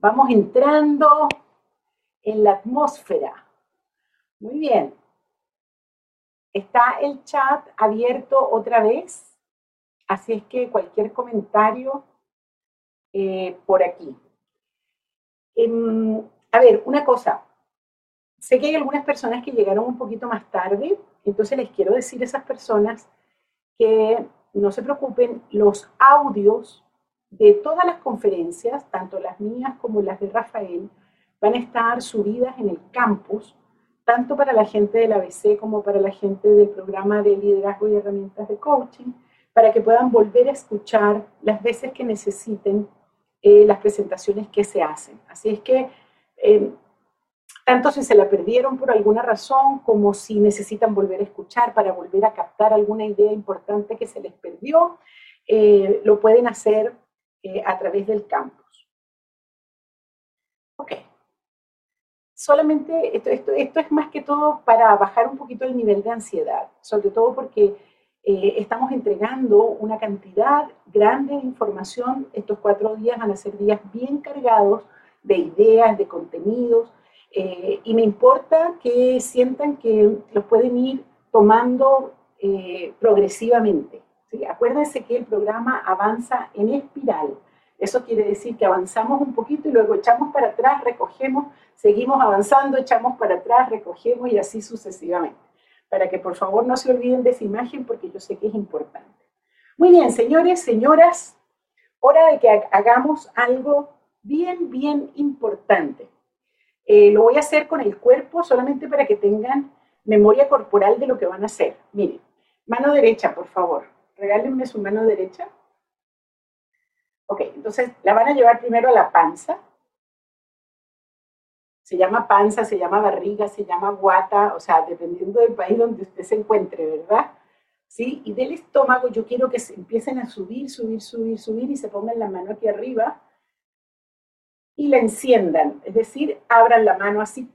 Vamos entrando en la atmósfera. Muy bien. Está el chat abierto otra vez, así es que cualquier comentario eh, por aquí. Em, a ver, una cosa. Sé que hay algunas personas que llegaron un poquito más tarde, entonces les quiero decir a esas personas que no se preocupen, los audios de todas las conferencias, tanto las mías como las de Rafael, van a estar subidas en el campus, tanto para la gente del ABC como para la gente del programa de liderazgo y herramientas de coaching, para que puedan volver a escuchar las veces que necesiten eh, las presentaciones que se hacen. Así es que, eh, tanto si se la perdieron por alguna razón, como si necesitan volver a escuchar para volver a captar alguna idea importante que se les perdió, eh, lo pueden hacer eh, a través del campus. Ok. Solamente esto, esto, esto, es más que todo para bajar un poquito el nivel de ansiedad, sobre todo porque eh, estamos entregando una cantidad grande de información. Estos cuatro días van a ser días bien cargados de ideas, de contenidos, eh, y me importa que sientan que los pueden ir tomando progresivamente. Acuérdense que el programa avanza en espiral. Eso quiere decir que avanzamos un poquito y luego echamos para atrás, recogemos, seguimos avanzando, echamos para atrás, recogemos y así sucesivamente. Para que por favor no se olviden de esa imagen porque yo sé que es importante. Muy bien, señores, señoras, hora de que hagamos algo bien, bien importante. Eh, lo voy a hacer con el cuerpo solamente para que tengan memoria corporal de lo que van a hacer. Miren, mano derecha, por favor regálenme su mano derecha. Ok, entonces la van a llevar primero a la panza. Se llama panza, se llama barriga, se llama guata, o sea, dependiendo del país donde usted se encuentre, ¿verdad? ¿Sí? Y del estómago yo quiero que se empiecen a subir, subir, subir, subir y se pongan la mano aquí arriba y la enciendan. Es decir, abran la mano así,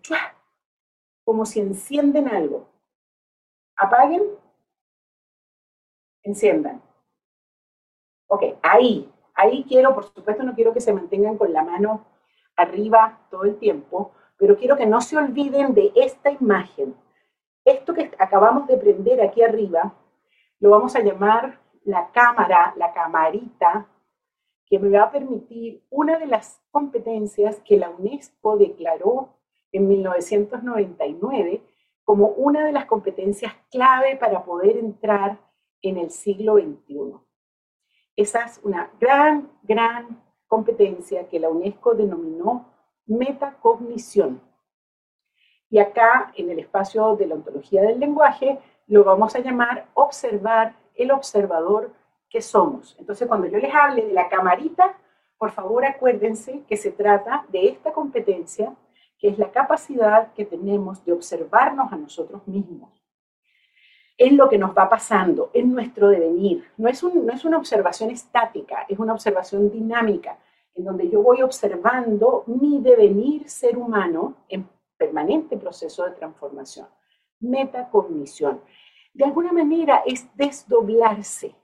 como si encienden algo. Apaguen enciendan. Ok, ahí, ahí quiero, por supuesto no quiero que se mantengan con la mano arriba todo el tiempo, pero quiero que no se olviden de esta imagen. Esto que acabamos de prender aquí arriba, lo vamos a llamar la cámara, la camarita, que me va a permitir una de las competencias que la UNESCO declaró en 1999 como una de las competencias clave para poder entrar en el siglo XXI. Esa es una gran, gran competencia que la UNESCO denominó metacognición. Y acá, en el espacio de la ontología del lenguaje, lo vamos a llamar observar el observador que somos. Entonces, cuando yo les hable de la camarita, por favor acuérdense que se trata de esta competencia, que es la capacidad que tenemos de observarnos a nosotros mismos es lo que nos va pasando, en nuestro devenir. No es, no es una observación estática, es una observación dinámica, en donde yo voy observando mi devenir ser humano en permanente proceso de transformación. Metacognición. De alguna manera es desdoblarse.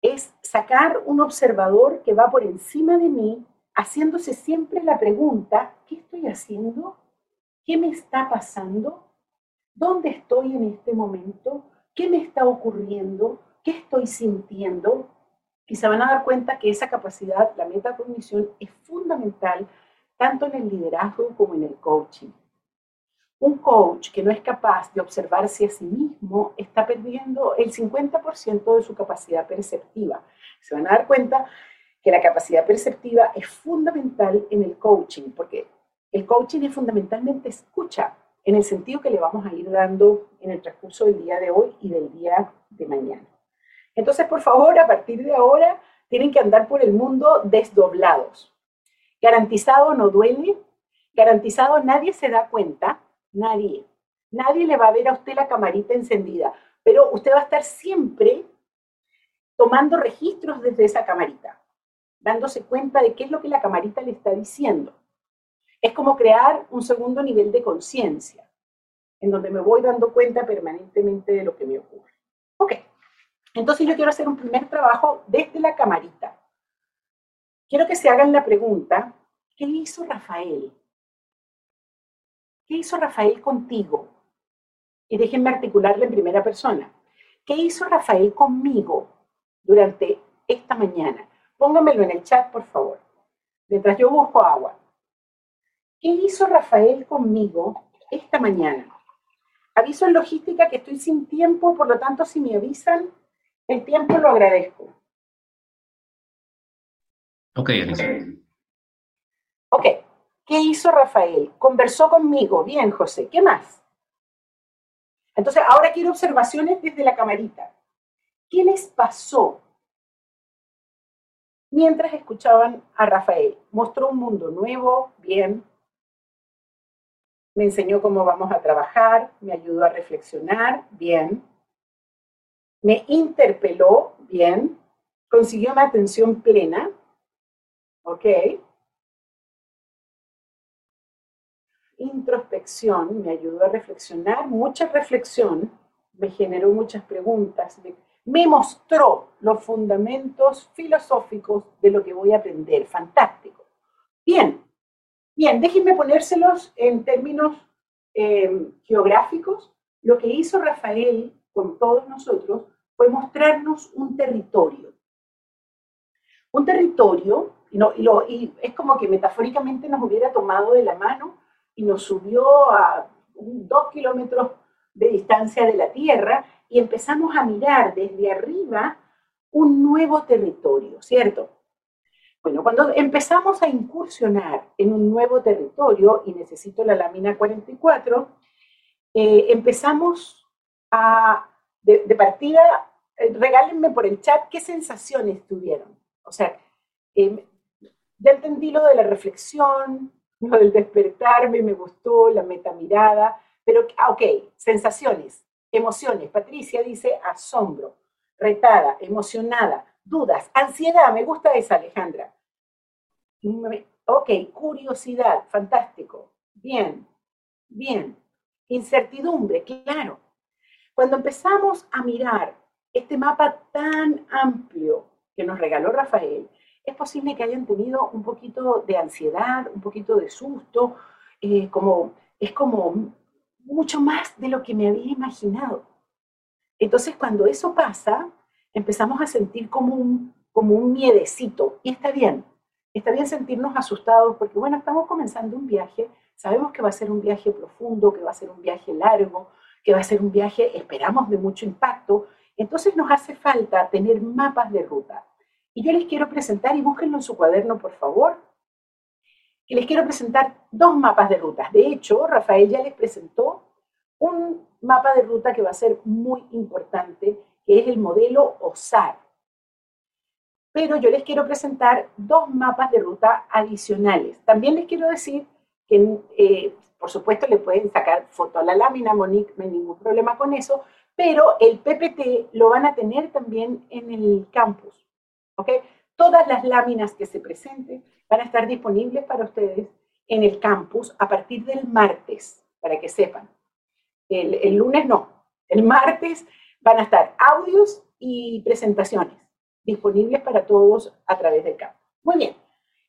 Es sacar un observador que va por encima de mí, haciéndose siempre la pregunta, ¿qué estoy haciendo? ¿Qué me está pasando? ¿Dónde estoy en este momento? ¿Qué me está ocurriendo? ¿Qué estoy sintiendo? Y se van a dar cuenta que esa capacidad, la metacognición, es fundamental tanto en el liderazgo como en el coaching. Un coach que no es capaz de observarse a sí mismo está perdiendo el 50% de su capacidad perceptiva. Se van a dar cuenta que la capacidad perceptiva es fundamental en el coaching, porque el coaching es fundamentalmente escucha, en el sentido que le vamos a ir dando en el transcurso del día de hoy y del día de mañana. Entonces, por favor, a partir de ahora, tienen que andar por el mundo desdoblados. Garantizado no duele, garantizado nadie se da cuenta, nadie. Nadie le va a ver a usted la camarita encendida, pero usted va a estar siempre tomando registros desde esa camarita, dándose cuenta de qué es lo que la camarita le está diciendo. Es como crear un segundo nivel de conciencia, en donde me voy dando cuenta permanentemente de lo que me ocurre. Ok, entonces yo quiero hacer un primer trabajo desde la camarita. quiero que se hagan la pregunta, ¿qué hizo Rafael? ¿Qué hizo Rafael contigo? Y déjenme articularla en primera persona. ¿Qué hizo Rafael conmigo durante esta mañana? Póngamelo en el chat, por favor, mientras yo busco agua. ¿Qué hizo Rafael conmigo esta mañana? Aviso en logística que estoy sin tiempo, por lo tanto, si me avisan, el tiempo lo agradezco. Ok, Elisa. Ok. ¿Qué hizo Rafael? Conversó conmigo. Bien, José. ¿Qué más? Entonces, ahora quiero observaciones desde la camarita. ¿Qué les pasó mientras escuchaban a Rafael? Mostró un mundo nuevo, bien. Me enseñó cómo vamos a trabajar, me ayudó a reflexionar, bien. Me interpeló, bien. Consiguió una atención plena, ok. introspección, me ayudó a reflexionar, mucha reflexión, me generó muchas preguntas, me, mostró los fundamentos filosóficos de lo que voy a aprender. Fantástico. Bien, bien, déjenme ponérselos en términos em, geográficos. Lo que hizo Rafael con todos nosotros fue mostrarnos un territorio. Un territorio, y es como que metafóricamente nos hubiera tomado de la mano y nos subió a dos kilómetros de distancia de la Tierra y empezamos a mirar desde arriba un nuevo territorio, ¿cierto? Bueno, cuando empezamos a incursionar en un nuevo territorio, y necesito la lámina 44, eh, empezamos a, de, partida, eh, regálenme por el chat qué sensaciones tuvieron. O sea, eh, ya entendí lo de la reflexión, lo del despertarme, me gustó, la metamirada, pero, ah, ok, sensaciones, emociones. Patricia dice asombro, retada, emocionada, dudas, ansiedad, me gusta esa, Alejandra. Ok, curiosidad, fantástico, bien, bien. Incertidumbre, claro. Cuando empezamos a mirar este mapa tan amplio que nos regaló Rafael, es posible que hayan tenido un poquito de ansiedad, un poquito de susto, eh, como, es como mucho más de lo que me había imaginado. Entonces, cuando eso pasa, empezamos a sentir como un, como un miedecito, y está bien, está bien sentirnos asustados, porque bueno, estamos comenzando un viaje, sabemos que va a ser un viaje profundo, que va a ser un viaje largo, que va a ser un viaje, esperamos, de mucho impacto, entonces nos hace falta tener mapas de ruta. Y yo les quiero presentar, y búsquenlo en su cuaderno, por favor, que les quiero presentar dos mapas de rutas. De hecho, Rafael ya les presentó un mapa de ruta que va a ser muy importante, que es el modelo OSAR. Pero yo les quiero presentar dos mapas de ruta adicionales. También les quiero decir que, eh, por supuesto, le pueden sacar foto a la lámina, Monique, no hay ningún problema con eso, pero el PPT lo van a tener también en el campus. Todas las láminas que se presenten van a estar disponibles para ustedes en el campus a partir del martes, para que sepan. El lunes no, el martes van a estar audios y presentaciones disponibles para todos a través del campus. Muy bien,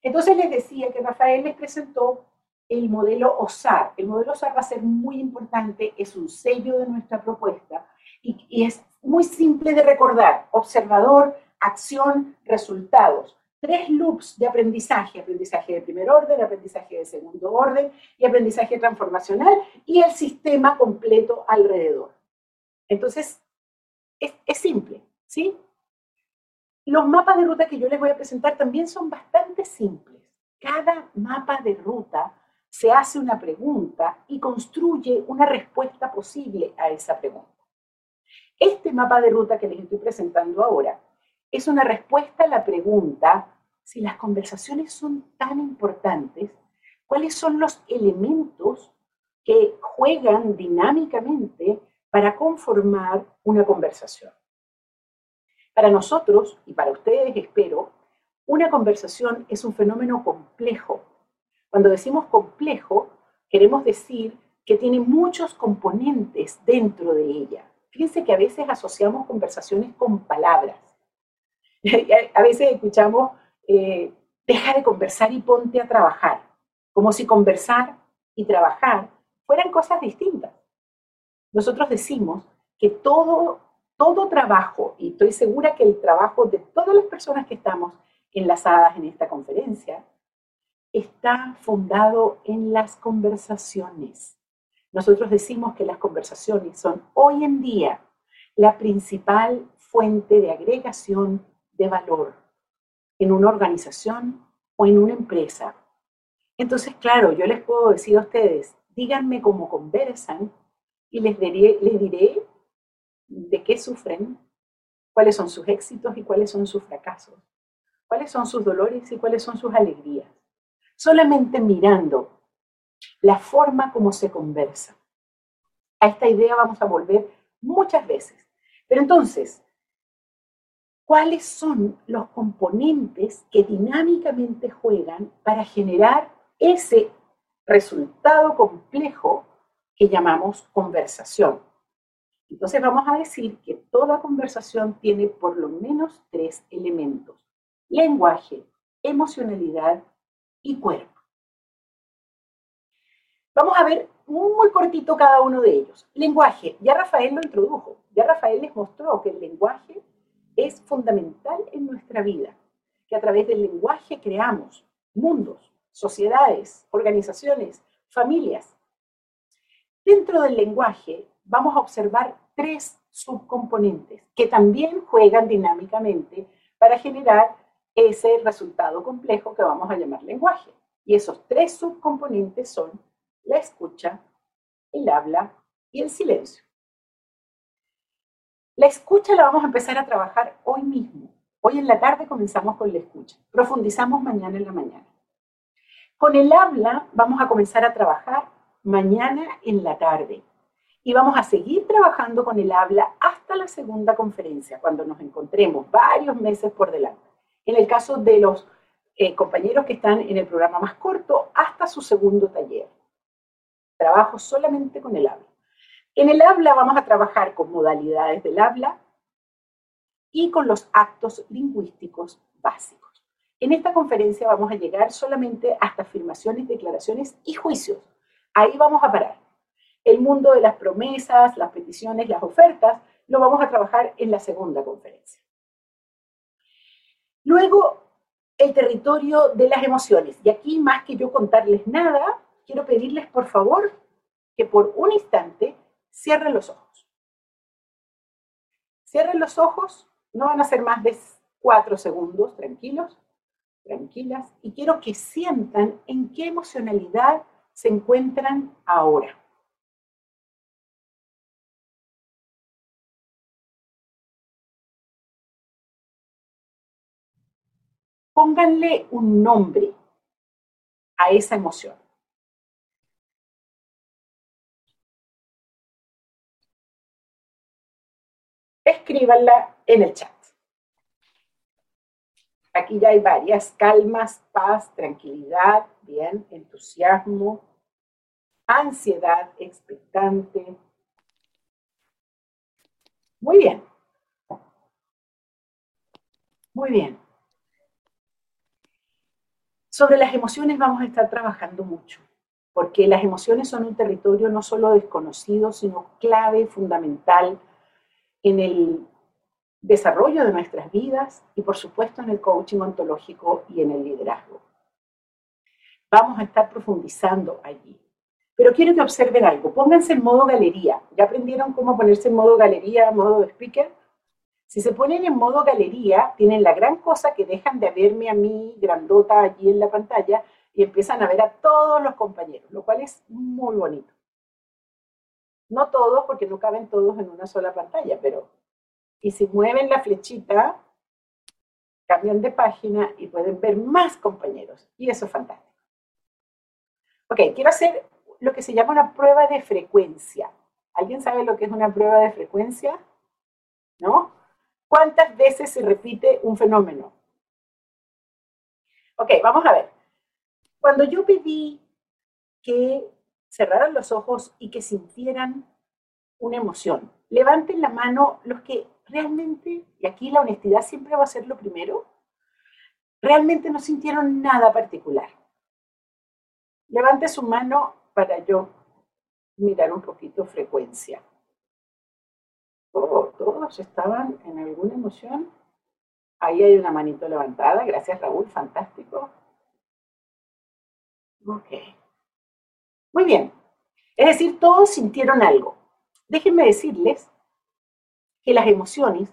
entonces les decía que Rafael les presentó el modelo OSAR. El modelo OSAR va a ser muy importante, es un sello de nuestra propuesta y, y es muy simple de recordar. Observador, acción, resultados. Tres loops de aprendizaje, aprendizaje de primer orden, aprendizaje de segundo orden y aprendizaje transformacional y el sistema completo alrededor. Entonces, es, es simple, ¿sí? Los mapas de ruta que yo les voy a presentar también son bastante simples. Cada mapa de ruta se hace una pregunta y construye una respuesta posible a esa pregunta. Este mapa de ruta que les estoy presentando ahora es una respuesta a la pregunta, si las conversaciones son tan importantes, ¿cuáles son los elementos que juegan dinámicamente para conformar una conversación? Para nosotros, y para ustedes espero, una conversación es un fenómeno complejo. Cuando decimos complejo, queremos decir que tiene muchos componentes dentro de ella. Fíjense que a veces asociamos conversaciones con palabras. a veces escuchamos, eh, Deja de conversar y ponte a trabajar, como si conversar y trabajar fueran cosas distintas. Nosotros decimos que todo, todo trabajo, y estoy segura que el trabajo de todas las personas que estamos enlazadas en esta conferencia, está fundado en las conversaciones. Nosotros decimos que las conversaciones son hoy en día la principal fuente de agregación de valor en una organización o en una empresa. Entonces, claro, yo les puedo decir a ustedes, díganme cómo conversan y les diré, les diré de qué sufren, cuáles son sus éxitos y cuáles son sus fracasos, cuáles son sus dolores y cuáles son sus alegrías. Solamente mirando la forma como se conversa. A esta idea vamos a volver muchas veces. Pero entonces, ¿cuáles son los componentes que dinámicamente juegan para generar ese resultado complejo que llamamos conversación? Entonces vamos a decir que toda conversación tiene por lo menos tres elementos. Lenguaje, emocionalidad y cuerpo. Vamos a ver muy cortito cada uno de ellos. Lenguaje, ya Rafael lo introdujo, ya Rafael les mostró que el lenguaje es fundamental en nuestra vida, que a través del lenguaje creamos mundos, sociedades, organizaciones, familias. Dentro del lenguaje vamos a observar tres subcomponentes que también juegan dinámicamente para generar ese resultado complejo que vamos a llamar lenguaje. Y esos tres subcomponentes son la escucha, el habla y el silencio. La escucha la vamos a empezar a trabajar hoy mismo. Hoy en la tarde comenzamos con la escucha. Profundizamos mañana en la mañana. Con el habla vamos a comenzar a trabajar mañana en la tarde. Y vamos a seguir trabajando con el habla hasta la segunda conferencia, cuando nos encontremos varios meses por delante. En el caso de los eh, compañeros que están en el programa más corto, hasta su segundo taller. Trabajo solamente con el habla. En el habla vamos a trabajar con modalidades del habla y con los actos lingüísticos básicos. En esta conferencia vamos a llegar solamente hasta afirmaciones, declaraciones y juicios. Ahí vamos a parar. El mundo de las promesas, las peticiones, las ofertas, lo vamos a trabajar en la segunda conferencia. Luego, el territorio de las emociones. Y aquí, más que yo contarles nada, quiero pedirles por favor que por un instante cierren los ojos. Cierren los ojos, no van a ser más de cuatro segundos, tranquilos, tranquilas, y quiero que sientan en qué emocionalidad se encuentran ahora. Pónganle un nombre a esa emoción. escríbanla en el chat. Aquí ya hay varias, calmas, paz, tranquilidad, bien, entusiasmo, ansiedad, expectante. Muy bien. Muy bien. Sobre las emociones vamos a estar trabajando mucho, porque las emociones son un territorio no solo desconocido, sino clave, fundamental en el desarrollo de nuestras vidas y por supuesto en el coaching ontológico y en el liderazgo. Vamos a estar profundizando allí. Pero quiero que observen algo. Pónganse en modo galería. ¿Ya aprendieron cómo ponerse en modo galería, modo speaker? Si se ponen en modo galería, tienen la gran cosa que dejan de verme a mí grandota allí en la pantalla y empiezan a ver a todos los compañeros, lo cual es muy bonito. No todos, porque no caben todos en una sola pantalla, pero... Y si mueven la flechita, cambian de página y pueden ver más compañeros. Y eso es fantástico. Ok, quiero hacer lo que se llama una prueba de frecuencia. ¿Alguien sabe lo que es una prueba de frecuencia? ¿No? ¿Cuántas veces se repite un fenómeno? Ok, vamos a ver. Cuando yo pedí que cerraran los ojos y que sintieran una emoción. Levanten la mano los que realmente, y aquí la honestidad siempre va a ser lo primero, realmente no sintieron nada particular. Levante su mano para yo mirar un poquito frecuencia. Oh, todos estaban en alguna emoción. Ahí hay una manito levantada. Gracias, Raúl. Fantástico. Ok. Muy bien. Es decir, todos sintieron algo. Déjenme decirles que las emociones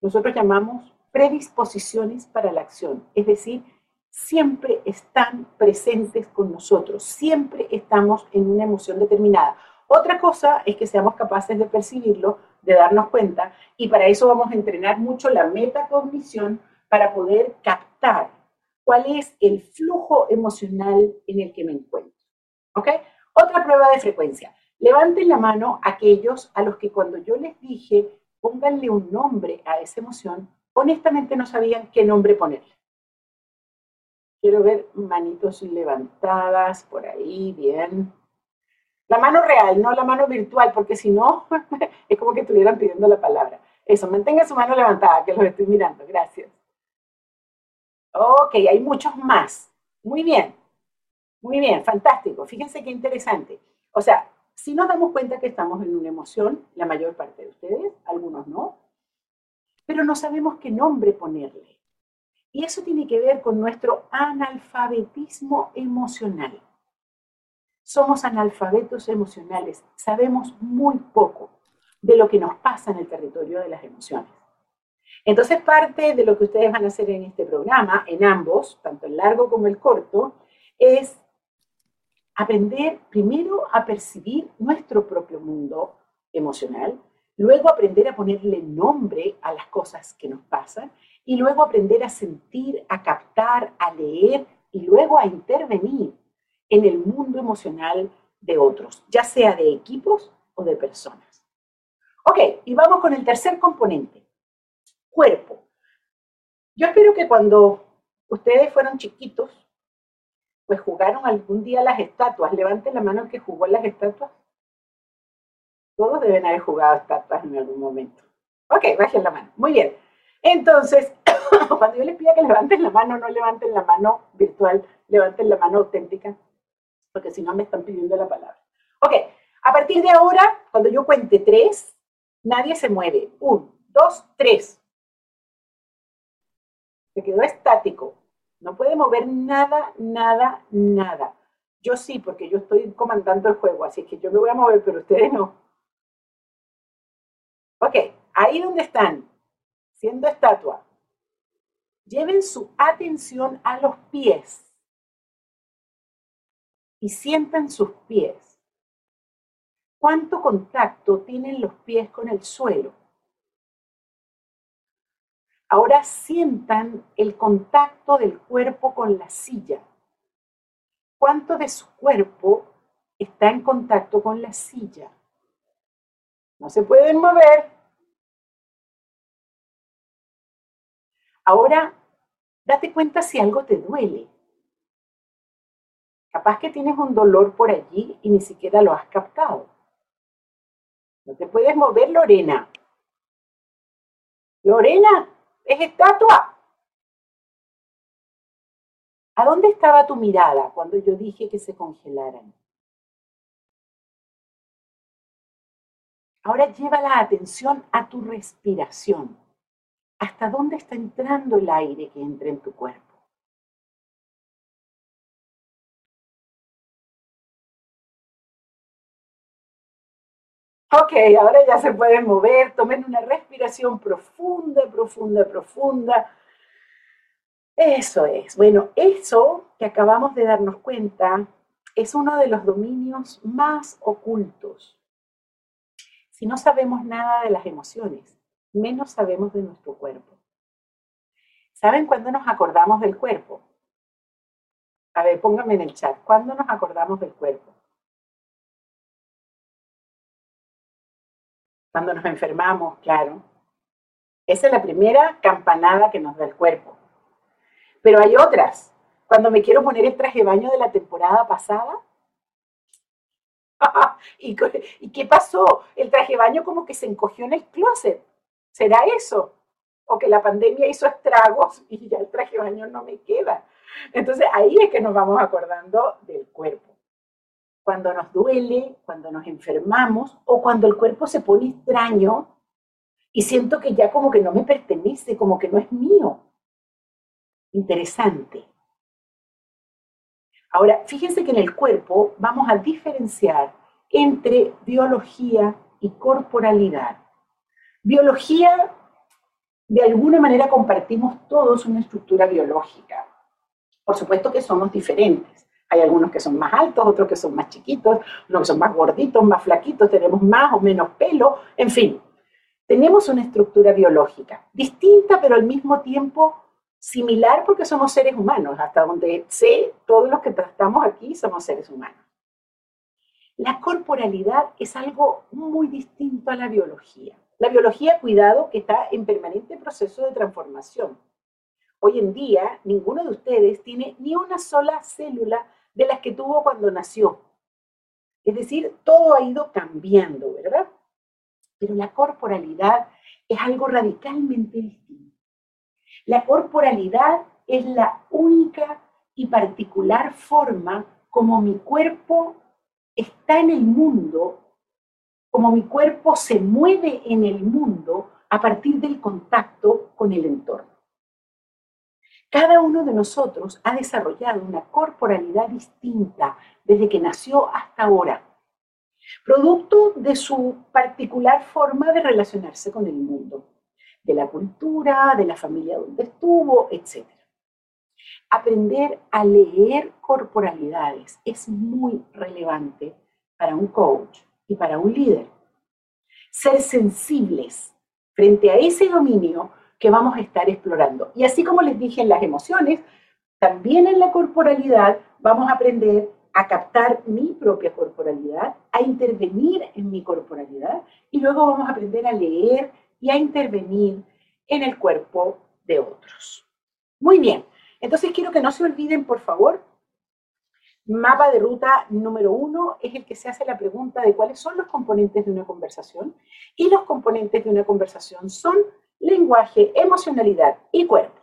nosotros llamamos predisposiciones para la acción. Es decir, siempre están presentes con nosotros. Siempre estamos en una emoción determinada. Otra cosa es que seamos capaces de percibirlo, de darnos cuenta, y para eso vamos a entrenar mucho la metacognición para poder captar cuál es el flujo emocional en el que me encuentro. ¿Ok? Otra prueba de frecuencia. Levanten la mano aquellos a los que cuando yo les dije pónganle un nombre a esa emoción, honestamente no sabían qué nombre ponerle. Quiero ver manitos levantadas por ahí, bien. La mano real, no la mano virtual, porque si no, es como que estuvieran pidiendo la palabra. Eso, mantenga su mano levantada, que los estoy mirando. Gracias. Ok, hay muchos más. Muy bien. Muy bien, fantástico. Fíjense qué interesante. O sea, si nos damos cuenta que estamos en una emoción, la mayor parte de ustedes, algunos no, pero no sabemos qué nombre ponerle. Y eso tiene que ver con nuestro analfabetismo emocional somos analfabetos emocionales, sabemos muy poco de lo que nos pasa en el territorio de las emociones. Entonces, parte de lo que ustedes van a hacer en este programa, en ambos, tanto el largo como el corto, es aprender primero a percibir nuestro propio mundo emocional, luego aprender a ponerle nombre a las cosas que nos pasan y luego aprender a sentir, a captar, a leer y luego a intervenir en el mundo emocional de otros, ya sea de equipos o de personas. Ok, y vamos con el tercer componente, cuerpo. Yo espero que cuando ustedes fueron chiquitos, pues jugaron algún día las estatuas. Levanten la mano que jugó las estatuas. Todos deben haber jugado estatuas en algún momento. Ok, bajen la mano. Muy bien. Entonces, cuando yo les pida que levanten la mano, no levanten la mano virtual, levanten la mano auténtica porque si no me están pidiendo la palabra. Ok, a partir de ahora, cuando yo cuente tres, nadie se mueve. Un, dos, tres. Se quedó estático. No puede mover nada, nada, nada. Yo sí, porque yo estoy comandando el juego, así que yo me voy a mover, pero ustedes no. Ok, ahí donde están, siendo estatua, lleven su atención a los pies y sientan sus pies. ¿Cuánto contacto tienen los pies con el suelo? Ahora sientan el contacto del cuerpo con la silla. ¿Cuánto de su cuerpo está en contacto con la silla? No se pueden mover. Ahora, date cuenta si algo te duele. Capaz que tienes un dolor por allí y ni siquiera lo has captado. No te puedes mover, Lorena. Lorena, es estatua. ¿A dónde estaba tu mirada cuando yo dije que se congelaran? Ahora lleva la atención a tu respiración. ¿Hasta dónde está entrando el aire que entra en tu cuerpo? Ok, ahora ya se pueden mover, tomen una respiración profunda, profunda, profunda. Eso es. Bueno, eso que acabamos de darnos cuenta es uno de los dominios más ocultos. Si no sabemos nada de las emociones, menos sabemos de nuestro cuerpo. ¿Saben cuándo nos acordamos del cuerpo? A ver, pónganme en el chat, ¿cuándo nos acordamos del cuerpo? Cuando nos enfermamos, claro. Esa es la primera campanada que nos da el cuerpo. Pero hay otras. Cuando me quiero poner el traje baño de la temporada pasada. ¿Y, ¿Y qué pasó? El traje baño como que se encogió en el closet. ¿Será eso? o que la pandemia hizo estragos y ya el traje baño no me queda. Entonces ahí es que nos vamos acordando del cuerpo. Cuando nos duele, cuando nos enfermamos o cuando el cuerpo se pone extraño y siento que ya como que no me pertenece, como que no es mío. Interesante. Ahora, fíjense que en el cuerpo vamos a diferenciar entre biología y corporalidad. Biología, de alguna manera compartimos todos una estructura biológica. Por supuesto que somos diferentes. Hay algunos que son más altos, otros que son más chiquitos, unos que son más gorditos, más flaquitos, tenemos más o menos pelo, en fin. Tenemos una estructura biológica distinta, pero al mismo tiempo similar porque somos seres humanos. Hasta donde sé, todos los que estamos aquí somos seres humanos. La corporalidad es algo muy distinto a la biología. La biología, cuidado, que está en permanente proceso de transformación. Hoy en día, ninguno de ustedes tiene ni una sola célula de las que tuvo cuando nació. Es decir, todo ha ido cambiando, ¿verdad? Pero la corporalidad es algo radicalmente distinto. La corporalidad es la única y particular forma como mi cuerpo está en el mundo, como mi cuerpo se mueve en el mundo a partir del contacto con el entorno. Cada uno de nosotros ha desarrollado una corporalidad distinta desde que nació hasta ahora, producto de su particular forma de relacionarse con el mundo, de la cultura, de la familia donde estuvo, etc. Aprender a leer corporalidades es muy relevante para un coach y para un líder. Ser sensibles frente a ese dominio que vamos a estar explorando. Y así como les dije en las emociones, también en la corporalidad vamos a aprender a captar mi propia corporalidad, a intervenir en mi corporalidad y luego vamos a aprender a leer y a intervenir en el cuerpo de otros. Muy bien, entonces quiero que no se olviden, por favor, mapa de ruta número uno es el que se hace la pregunta de cuáles son los componentes de una conversación y los componentes de una conversación son lenguaje, emocionalidad y cuerpo.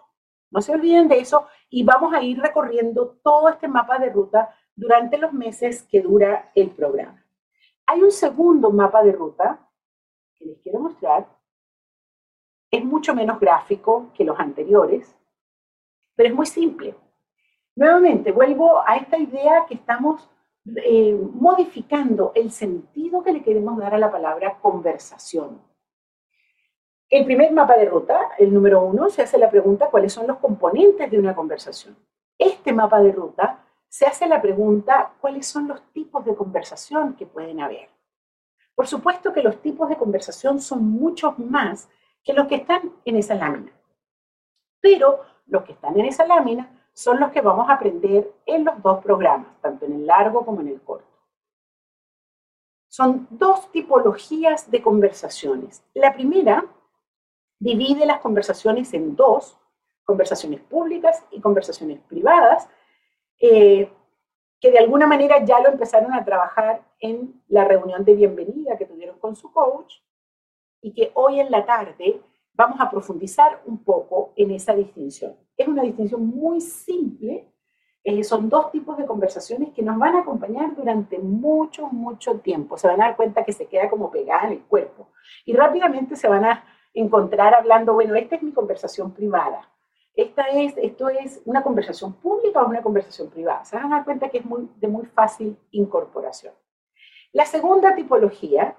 No se olviden de eso y vamos a ir recorriendo todo este mapa de ruta durante los meses que dura el programa. Hay un segundo mapa de ruta que les quiero mostrar. Es mucho menos gráfico que los anteriores, pero es muy simple. Nuevamente, vuelvo a esta idea que estamos eh, modificando el sentido que le queremos dar a la palabra conversación. El primer mapa de ruta, el número uno, se hace la pregunta cuáles son los componentes de una conversación. Este mapa de ruta se hace la pregunta cuáles son los tipos de conversación que pueden haber. Por supuesto que los tipos de conversación son muchos más que los que están en esa lámina. Pero los que están en esa lámina son los que vamos a aprender en los dos programas, tanto en el largo como en el corto. Son dos tipologías de conversaciones. La primera divide las conversaciones en dos, conversaciones públicas y conversaciones privadas, eh, que de alguna manera ya lo empezaron a trabajar en la reunión de bienvenida que tuvieron con su coach y que hoy en la tarde vamos a profundizar un poco en esa distinción. Es una distinción muy simple. Eh, son dos tipos de conversaciones que nos van a acompañar durante mucho, mucho tiempo. Se van a dar cuenta que se queda como pegada en el cuerpo. Y rápidamente se van a encontrar hablando, bueno, esta es mi conversación privada. Esta es, esto es una conversación pública o una conversación privada. Se van a dar cuenta que es muy, de muy fácil incorporación. La segunda tipología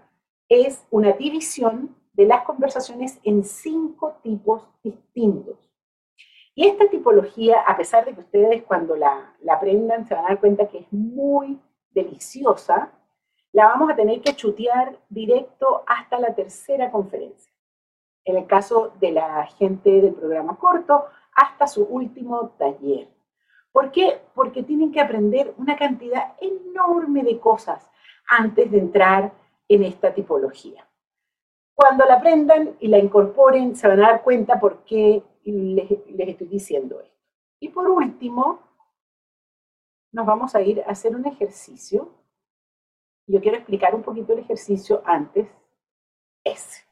es una división de las conversaciones en cinco tipos distintos. Y esta tipología, a pesar de que ustedes cuando la, la aprendan se van a dar cuenta que es muy deliciosa, la vamos a tener que chutear directo hasta la tercera conferencia. En el caso de la gente del programa corto, hasta su último taller. ¿Por qué? Porque tienen que aprender una cantidad enorme de cosas antes de entrar en esta tipología. Cuando la aprendan y la incorporen, se van a dar cuenta por qué les, estoy diciendo esto. Y por último, nos vamos a ir a hacer un ejercicio. Yo quiero explicar un poquito el ejercicio antes. Es,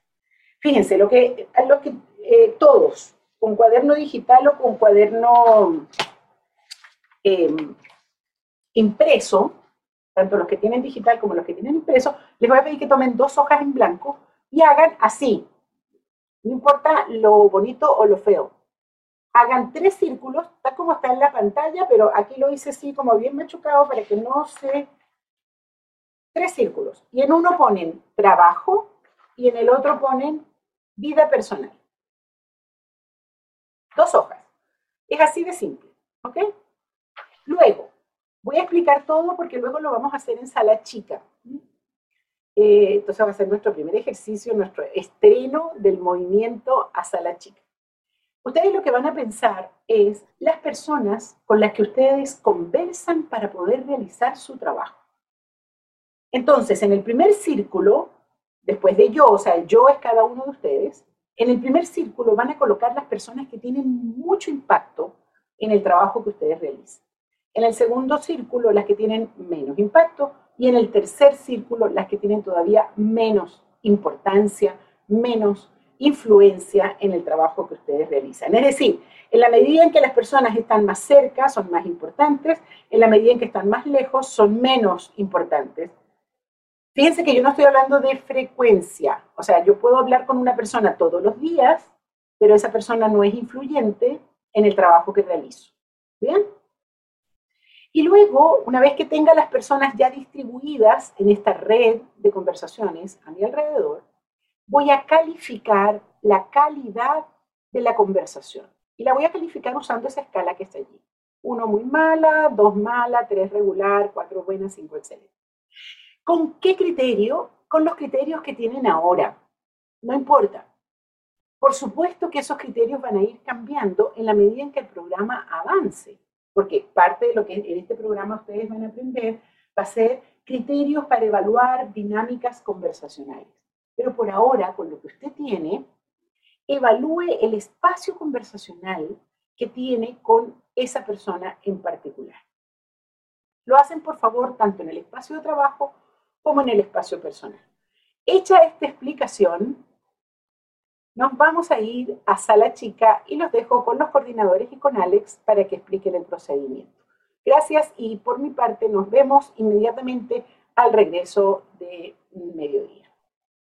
fíjense, lo que, eh, todos, con cuaderno digital o con cuaderno em, impreso, tanto los que tienen digital como los que tienen impreso, les voy a pedir que tomen dos hojas en blanco y hagan así. No importa lo bonito o lo feo. Hagan tres círculos, tal como está en la pantalla, pero aquí lo hice así como bien machucado para que no se... Tres círculos. Y en uno ponen trabajo y en el otro ponen vida personal. Dos hojas. Es así de simple. ¿Ok? Luego, voy a explicar todo porque luego lo vamos a hacer en sala chica. Eh, entonces va a ser nuestro primer ejercicio, nuestro estreno del movimiento a sala chica. Ustedes lo que van a pensar es las personas con las que ustedes conversan para poder realizar su trabajo. Entonces, en el primer círculo, después de yo, o sea, el yo es cada uno de ustedes, en el primer círculo van a colocar las personas que tienen mucho impacto en el trabajo que ustedes realizan. En el segundo círculo, las que tienen menos impacto y en el tercer círculo las que tienen todavía menos importancia, menos influencia en el trabajo que ustedes realizan. Es decir, en la medida en que las personas están más cerca, son más importantes, en la medida en que están más lejos, son menos importantes. Fíjense que yo no estoy hablando de frecuencia, o sea, yo puedo hablar con una persona todos los días, pero esa persona no es influyente en el trabajo que realizo. ¿Bien? Y luego, una vez que tenga las personas ya distribuidas en esta red de conversaciones a mi alrededor, voy a calificar la calidad de la conversación. Y la voy a calificar usando esa escala que está allí. Uno muy mala, dos mala, tres regular, cuatro buena, cinco excelente. ¿Con qué criterio? Con los criterios que tienen ahora. No importa. Por supuesto que esos criterios van a ir cambiando en la medida en que el programa avance porque parte de lo que en este programa ustedes van a aprender va a ser criterios para evaluar dinámicas conversacionales. Pero por ahora, con lo que usted tiene, evalúe el espacio conversacional que tiene con esa persona en particular. Lo hacen, por favor, tanto en el espacio de trabajo como en el espacio personal. Hecha esta explicación, nos vamos a ir a sala chica y los dejo con los coordinadores y con Alex para que expliquen el procedimiento. Gracias y por mi parte nos vemos inmediatamente al regreso de mediodía.